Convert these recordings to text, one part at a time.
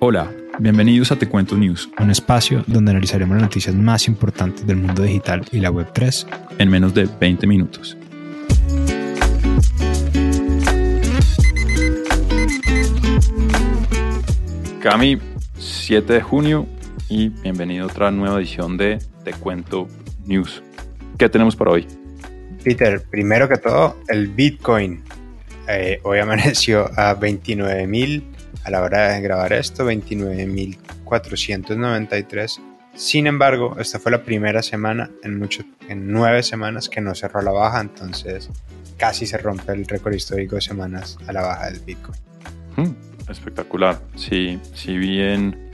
Hola, bienvenidos a Te Cuento News, un espacio donde analizaremos las noticias más importantes del mundo digital y la Web3 en menos de 20 minutos. Cami, 7 de junio y bienvenido a otra nueva edición de Te Cuento News. ¿Qué tenemos para hoy? Peter, primero que todo, el Bitcoin. Eh, hoy amaneció a 29 mil a la hora de grabar esto, 29.493. Sin embargo, esta fue la primera semana en, mucho, en nueve semanas que no cerró a la baja, entonces casi se rompe el récord histórico de semanas a la baja del Bitcoin. Hmm, espectacular. Sí, si bien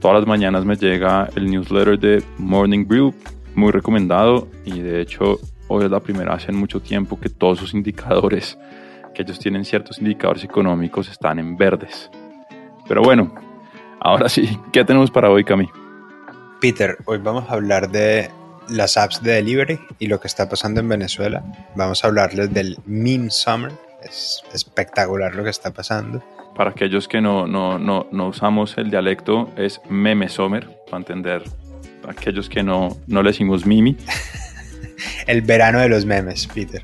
todas las mañanas me llega el newsletter de Morning Brew, muy recomendado y de hecho hoy es la primera en mucho tiempo que todos sus indicadores que ellos tienen ciertos indicadores económicos están en verdes. Pero bueno, ahora sí, ¿qué tenemos para hoy, Cami? Peter, hoy vamos a hablar de las apps de delivery y lo que está pasando en Venezuela. Vamos a hablarles del meme summer. Es espectacular lo que está pasando. Para aquellos que no, no, no, no usamos el dialecto, es meme summer, para entender. aquellos que no, no le decimos mimi. el verano de los memes, Peter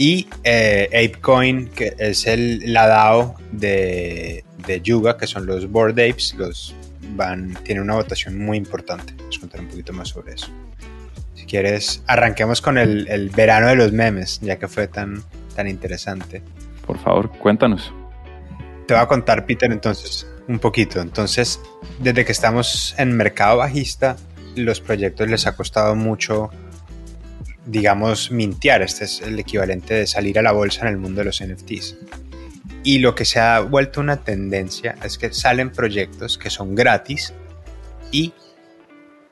y eh, ApeCoin, que es el, la DAO de, de, Yuga, que son los Board Apes, los van, tiene una votación muy importante. Vamos a contar un poquito más sobre eso. Si quieres, arranquemos con el, el verano de los memes, ya que fue tan, tan interesante. Por favor, cuéntanos. Te voy a contar, Peter, entonces, un poquito. Entonces, desde que estamos en mercado bajista, los proyectos les ha costado mucho digamos, mintear. Este es el equivalente de salir a la bolsa en el mundo de los NFTs. Y lo que se ha vuelto una tendencia es que salen proyectos que son gratis y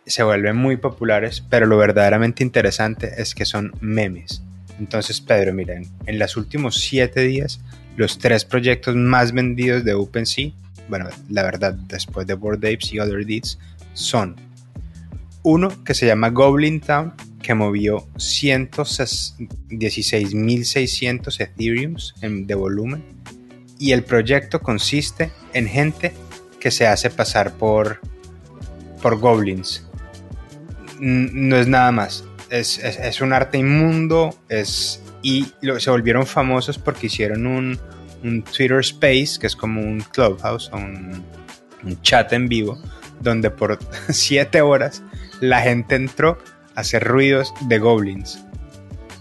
se vuelven muy populares, pero lo verdaderamente interesante es que son memes. Entonces, Pedro, miren, en los últimos siete días, los tres proyectos más vendidos de OpenSea, bueno, la verdad, después de Board Apes y Other Deeds, son uno que se llama Goblin Town, que movió 116.600 Ethereums de volumen. Y el proyecto consiste en gente que se hace pasar por, por goblins. No es nada más. Es, un arte inmundo. Es, y se volvieron famosos porque hicieron un, Twitter Space, que es como un clubhouse, un, un chat en vivo, donde por 7 horas la gente entró hacer ruidos de goblins.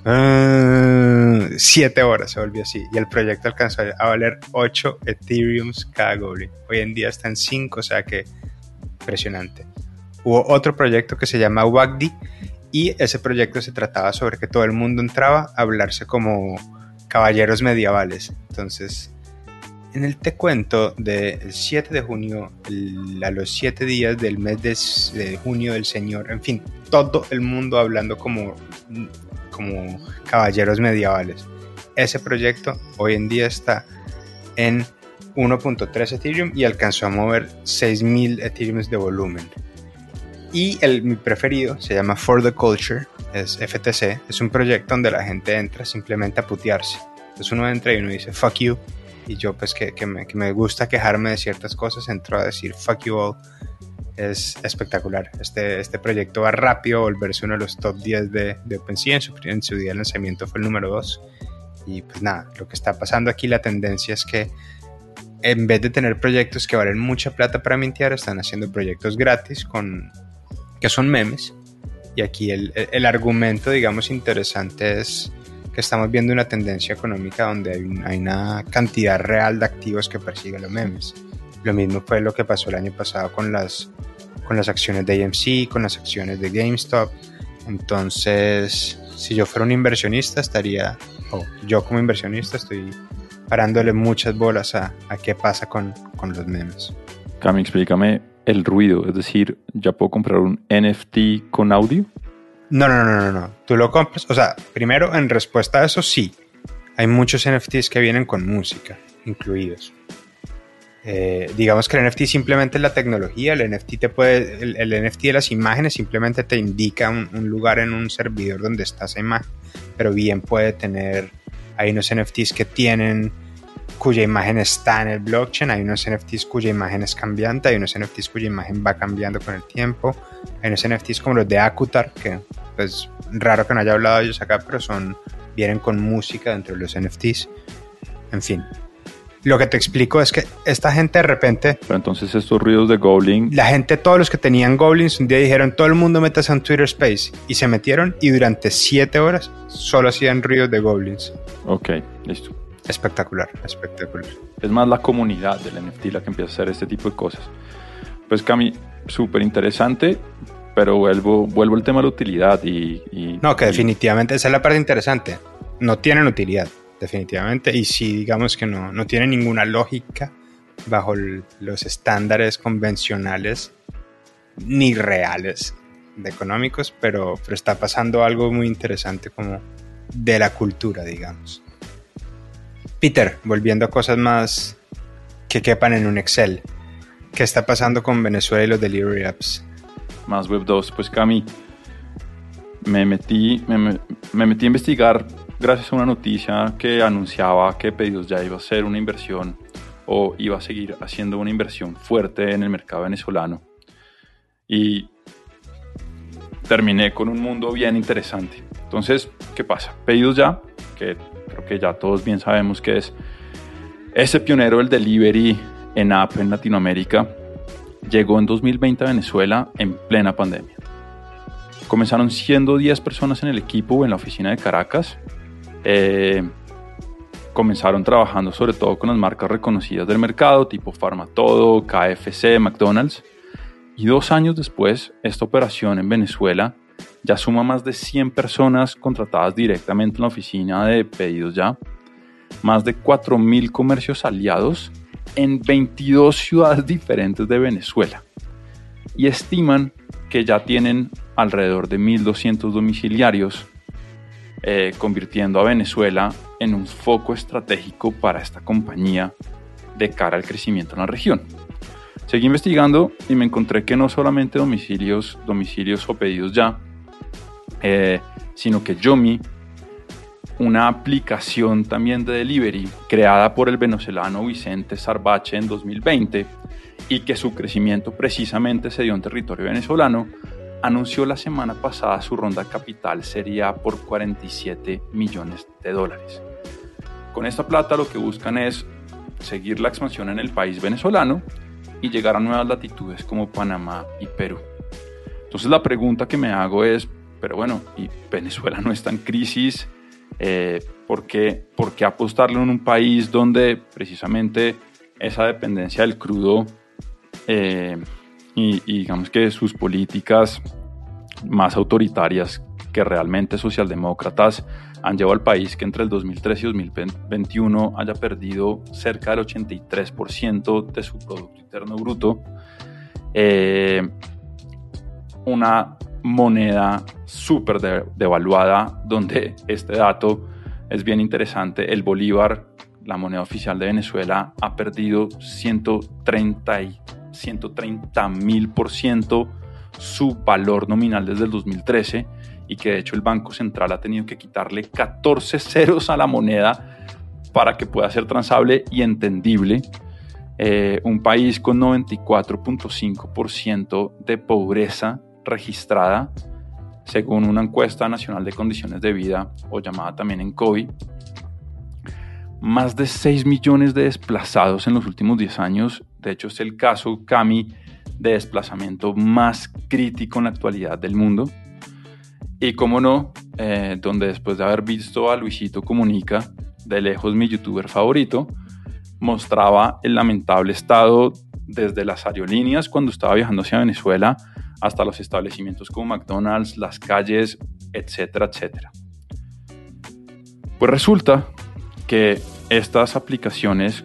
Ah, siete horas se volvió así. Y el proyecto alcanzó a valer 8 Ethereums cada goblin. Hoy en día está en 5, o sea que impresionante. Hubo otro proyecto que se llama Wagdi y ese proyecto se trataba sobre que todo el mundo entraba a hablarse como caballeros medievales. Entonces en el te cuento del 7 de junio a los 7 días del mes de, junio del Señor, en fin, todo el mundo hablando como, como caballeros medievales. Ese proyecto hoy en día está en 1.3 Ethereum y alcanzó a mover 6.000 Ethereum de volumen. Y el, mi preferido se llama For the Culture, es FTC, es un proyecto donde la gente entra simplemente a putearse. Entonces uno entra y uno dice, fuck you, y yo pues que, que, me, que, me, gusta quejarme de ciertas cosas, entro a decir fuck you all. Es espectacular. Este, este proyecto va rápido volverse uno de los top 10 de, de OpenSea. En su, en su día de lanzamiento fue el número 2. Y pues nada, lo que está pasando aquí, la tendencia es que en vez de tener proyectos que valen mucha plata para mintear, están haciendo proyectos gratis con, que son memes. Y aquí el, el argumento, digamos, interesante es estamos viendo una tendencia económica donde hay, una cantidad real de activos que persiguen los memes. Lo mismo fue lo que pasó el año pasado con las, con las acciones de AMC, con las acciones de GameStop. Entonces, si yo fuera un inversionista, estaría, o yo como inversionista estoy parándole muchas bolas a, a qué pasa con, con los memes. Cami, explícame el ruido, es decir, ¿ya puedo comprar un NFT con audio? No, no, no, no, no. Tú lo compras. O sea, primero, en respuesta a eso, sí. Hay muchos NFTs que vienen con música incluidos. Eh, digamos que el NFT simplemente es la tecnología. El NFT te puede. El, NFT de las imágenes simplemente te indica un, lugar en un servidor donde está esa imagen. Pero bien puede tener. Hay unos NFTs que tienen cuya imagen está en el blockchain, hay unos NFTs cuya imagen es cambiante, hay unos NFTs cuya imagen va cambiando con el tiempo, hay unos NFTs como los de Akutar, que pues raro que no haya hablado de ellos acá, pero son, vienen con música dentro de los NFTs, en fin. Lo que te explico es que esta gente de repente... Pero entonces estos ruidos de Goblin... La gente, todos los que tenían Goblins, un día dijeron, todo el mundo metas en Twitter Space. Y se metieron y durante siete horas solo hacían ruidos de Goblins. Ok, listo. Espectacular, espectacular. Es más la comunidad del NFT la que empieza a hacer este tipo de cosas. Pues Cami, súper interesante, pero vuelvo, vuelvo al tema de la utilidad y... no, que definitivamente esa es la parte interesante. No tienen utilidad, definitivamente. Y sí, digamos que no, no tiene ninguna lógica bajo los estándares convencionales ni reales de económicos, pero, pero está pasando algo muy interesante como de la cultura, digamos. Peter, volviendo a cosas más que quepan en un Excel. ¿Qué está pasando con Venezuela y los delivery apps? Más Web 2, pues Cami, me metí, me, metí a investigar gracias a una noticia que anunciaba que Pedidos ya iba a ser una inversión o iba a seguir haciendo una inversión fuerte en el mercado venezolano. Y terminé con un mundo bien interesante. Entonces, ¿qué pasa? Pedidos ya, que creo que ya todos bien sabemos que es ese pionero del delivery en app en Latinoamérica, llegó en 2020 a Venezuela en plena pandemia. Comenzaron siendo 10 personas en el equipo en la oficina de Caracas. Eh, comenzaron trabajando sobre todo con las marcas reconocidas del mercado, tipo Farmatodo, KFC, McDonald's. Y dos años después, esta operación en Venezuela ya suma más de 100 personas contratadas directamente en la oficina de pedidos ya, más de 4.000 comercios aliados en 22 ciudades diferentes de Venezuela y estiman que ya tienen alrededor de 1.200 domiciliarios, eh, convirtiendo a Venezuela en un foco estratégico para esta compañía de cara al crecimiento en la región. Seguí investigando y me encontré que no solamente domicilios, domicilios o pedidos ya, eh, sino que Yomi, una aplicación también de delivery creada por el venezolano Vicente Sarbache en 2020 y que su crecimiento precisamente se dio en territorio venezolano, anunció la semana pasada su ronda capital sería por 47 millones de dólares. Con esta plata lo que buscan es seguir la expansión en el país venezolano y llegar a nuevas latitudes como Panamá y Perú. Entonces la pregunta que me hago es, pero bueno, y Venezuela no está en crisis, eh, ¿por, qué, apostarle en un país donde precisamente esa dependencia del crudo eh, y, digamos que sus políticas más autoritarias que realmente socialdemócratas han llevado al país que entre el 2013 y 2021 haya perdido cerca del 83% de su Producto Interno Bruto. Eh, una moneda súper devaluada, donde este dato es bien interesante. El bolívar, la moneda oficial de Venezuela, ha perdido 130 mil por ciento su valor nominal desde el 2013 y que de hecho el Banco Central ha tenido que quitarle 14 ceros a la moneda para que pueda ser transable y entendible. Eh, un país con 94.5% de pobreza registrada según una encuesta nacional de condiciones de vida o llamada también en COVID. Más de 6 millones de desplazados en los últimos 10 años. De hecho, es el caso CAMI de desplazamiento más crítico en la actualidad del mundo. Y como no, eh, donde después de haber visto a Luisito Comunica, de lejos mi youtuber favorito, mostraba el lamentable estado desde las aerolíneas cuando estaba viajando hacia Venezuela hasta los establecimientos como McDonald's, las calles, etcétera, etcétera. Pues resulta que estas aplicaciones,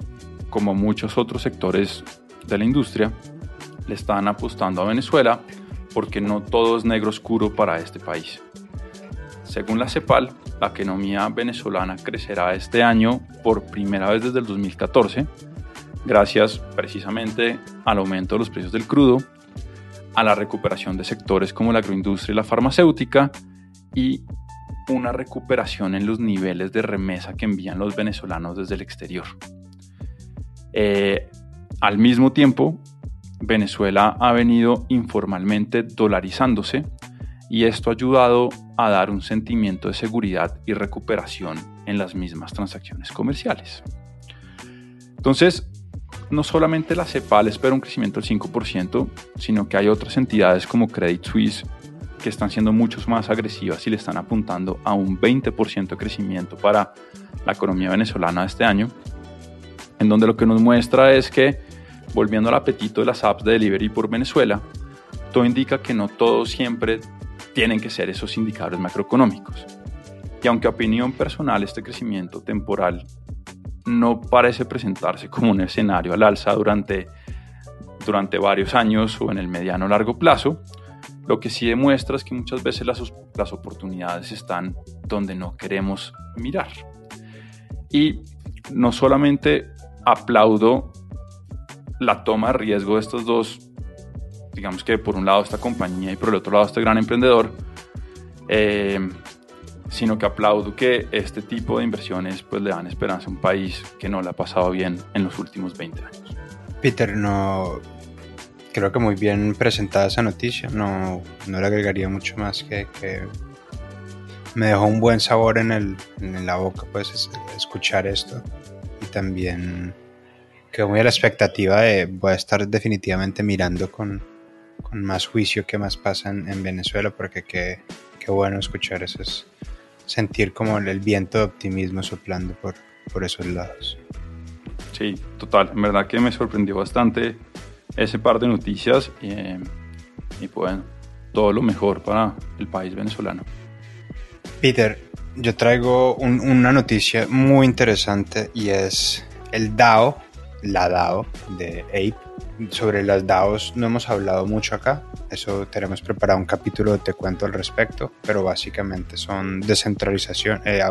como muchos otros sectores de la industria, le están apostando a Venezuela porque no todo es negro oscuro para este país. Según la CEPAL, la economía venezolana crecerá este año por primera vez desde el 2014, gracias precisamente al aumento de los precios del crudo, a la recuperación de sectores como la agroindustria y la farmacéutica y una recuperación en los niveles de remesa que envían los venezolanos desde el exterior. Eh, al mismo tiempo, Venezuela ha venido informalmente dolarizándose y esto ha ayudado a dar un sentimiento de seguridad y recuperación en las mismas transacciones comerciales. Entonces, no solamente la CEPAL espera un crecimiento del 5%, sino que hay otras entidades como Credit Suisse que están siendo mucho más agresivas y le están apuntando a un 20% de crecimiento para la economía venezolana este año, en donde lo que nos muestra es que, volviendo al apetito de las apps de delivery por Venezuela, todo indica que no todos siempre tienen que ser esos indicadores macroeconómicos. Y aunque a opinión personal este crecimiento temporal no parece presentarse como un escenario al alza durante, durante varios años o en el mediano o largo plazo, lo que sí demuestra es que muchas veces las, las oportunidades están donde no queremos mirar. Y no solamente aplaudo la toma de riesgo de estos dos, digamos que por un lado esta compañía y por el otro lado este gran emprendedor, eh, sino que aplaudo que este tipo de inversiones pues le dan esperanza a un país que no le ha pasado bien en los últimos 20 años. Peter, no creo que muy bien presentada esa noticia, no, no le agregaría mucho más que, que me dejó un buen sabor en, el, en la boca pues escuchar esto y también quedo muy a la expectativa de voy a estar definitivamente mirando con, con más juicio qué más pasa en, en Venezuela porque qué, qué bueno escuchar eso es sentir como el viento de optimismo soplando por, por esos lados. Sí, total. En verdad que me sorprendió bastante ese par de noticias y, y pues todo lo mejor para el país venezolano. Peter, yo traigo una noticia muy interesante y es el DAO, la DAO de Ape. Sobre las DAOs no hemos hablado mucho acá, eso tenemos preparado un capítulo Te Cuento al respecto, pero básicamente son descentralización, eh,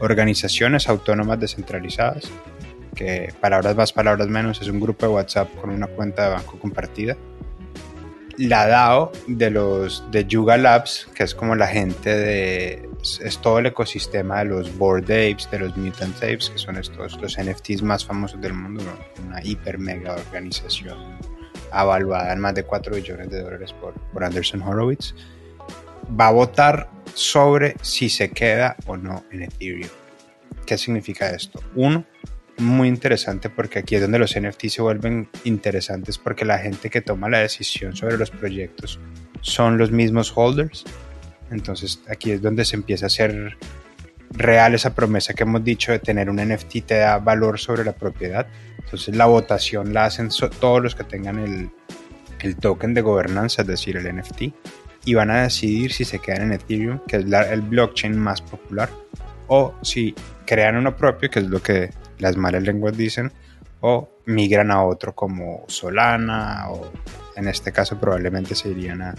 organizaciones autónomas descentralizadas, que palabras más, palabras menos, es un grupo de WhatsApp con una cuenta de banco compartida. La DAO de los de Yuga Labs, que es como la gente de es todo el ecosistema de los Bored Apes, de los Mutant Apes, que son estos los NFTs más famosos del mundo, una hiper mega organización avaluada en más de 4 billones de dólares por, por Anderson Horowitz, va a votar sobre si se queda o no en Ethereum. ¿Qué significa esto? Uno, muy interesante porque aquí es donde los NFTs se vuelven interesantes porque la gente que toma la decisión sobre los proyectos son los mismos holders. Entonces aquí es donde se empieza a hacer real esa promesa que hemos dicho de tener un NFT te da valor sobre la propiedad. Entonces la votación la hacen todos los que tengan el, el, token de gobernanza, es decir, el NFT, y van a decidir si se quedan en Ethereum, que es el blockchain más popular, o si crean uno propio, que es lo que las malas lenguas dicen, o migran a otro como Solana, o en este caso probablemente se irían a,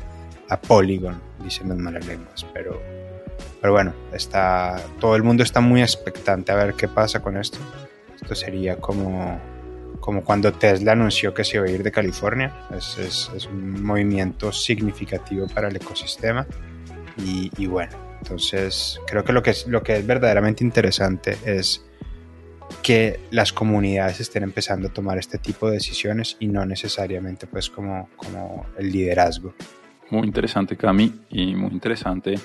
a Polygon, dicen las malas lenguas, pero pero bueno, está, todo el mundo está muy expectante a ver qué pasa con esto. Esto sería como, como cuando Tesla anunció que se iba a ir de California. Es, un movimiento significativo para el ecosistema. Y, y, bueno, entonces creo que lo que, es, lo que es verdaderamente interesante es que las comunidades estén empezando a tomar este tipo de decisiones y no necesariamente pues como, como el liderazgo. Muy interesante Cami y muy interesante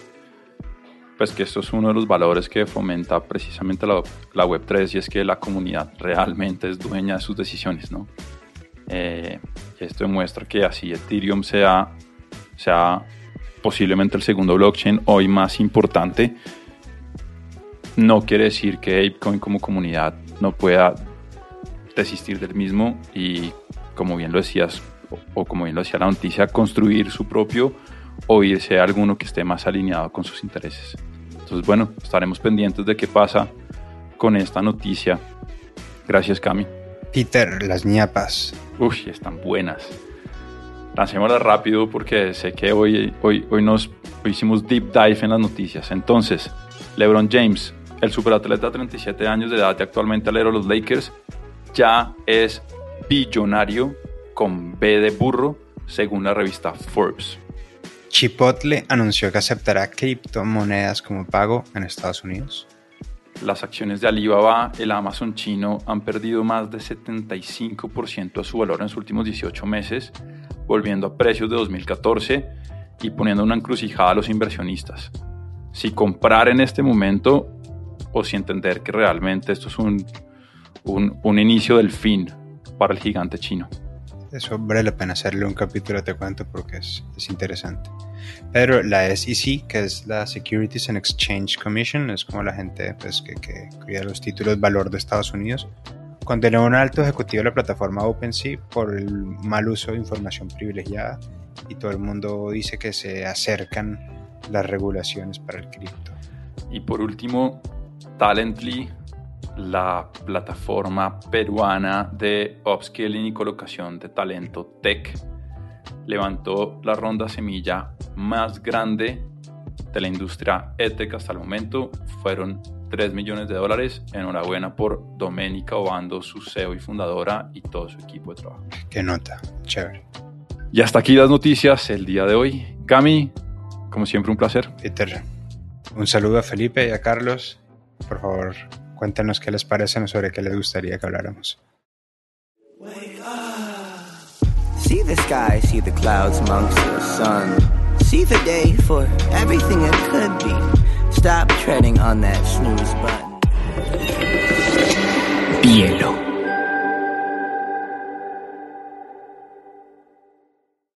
pues que esto es uno de los valores que fomenta precisamente la, la Web3 y es que la comunidad realmente es dueña de sus decisiones, ¿no? Eh, esto demuestra que así Ethereum sea, sea posiblemente el segundo blockchain hoy más importante, no quiere decir que ApeCoin como comunidad no pueda desistir del mismo y como bien lo decías, o, como bien lo decía la noticia, construir su propio o irse a alguno que esté más alineado con sus intereses. Entonces, bueno, estaremos pendientes de qué pasa con esta noticia. Gracias, Cami. Peter, las ñapas. Uy, están buenas. Lancémoslas rápido porque sé que hoy, hoy, hoy nos hoy hicimos deep dive en las noticias. Entonces, LeBron James, el superatleta de 37 años de edad y actualmente alero de los Lakers, ya es billonario con B de burro, según la revista Forbes. Chipotle anunció que aceptará criptomonedas como pago en Estados Unidos. las acciones de Alibaba, el Amazon chino, han perdido más de 75% de su valor en los últimos 18 meses, volviendo a precios de 2014 y poniendo una encrucijada a los inversionistas. Si comprar en este momento o si entender que realmente esto es un, un, inicio del fin para el gigante chino. Eso vale la pena hacerle un capítulo, te cuento, porque es, es interesante. Pero la SEC, que es la Securities and Exchange Commission, es como la gente pues, que, que cuida los títulos valor de Estados Unidos, condenó a un alto ejecutivo de la plataforma OpenSea por el mal uso de información privilegiada y todo el mundo dice que se acercan las regulaciones para el cripto. Y por último, Talently, la plataforma peruana de upskilling y colocación de talento tech, levantó la ronda semilla más grande de la industria EdTech hasta el momento. Fueron 3 millones de dólares. Enhorabuena por Doménica Obando, su CEO y fundadora, y todo su equipo de trabajo. Qué nota, chévere. Y hasta aquí las noticias el día de hoy. Cami, como siempre, un placer. Peter, un saludo a Felipe y a Carlos. Por favor, cuéntenos qué les parece sobre qué les gustaría que habláramos. See the sky, see the clouds amongst the sun. See the day for everything it could be. Stop treading on that snooze button. Bielo.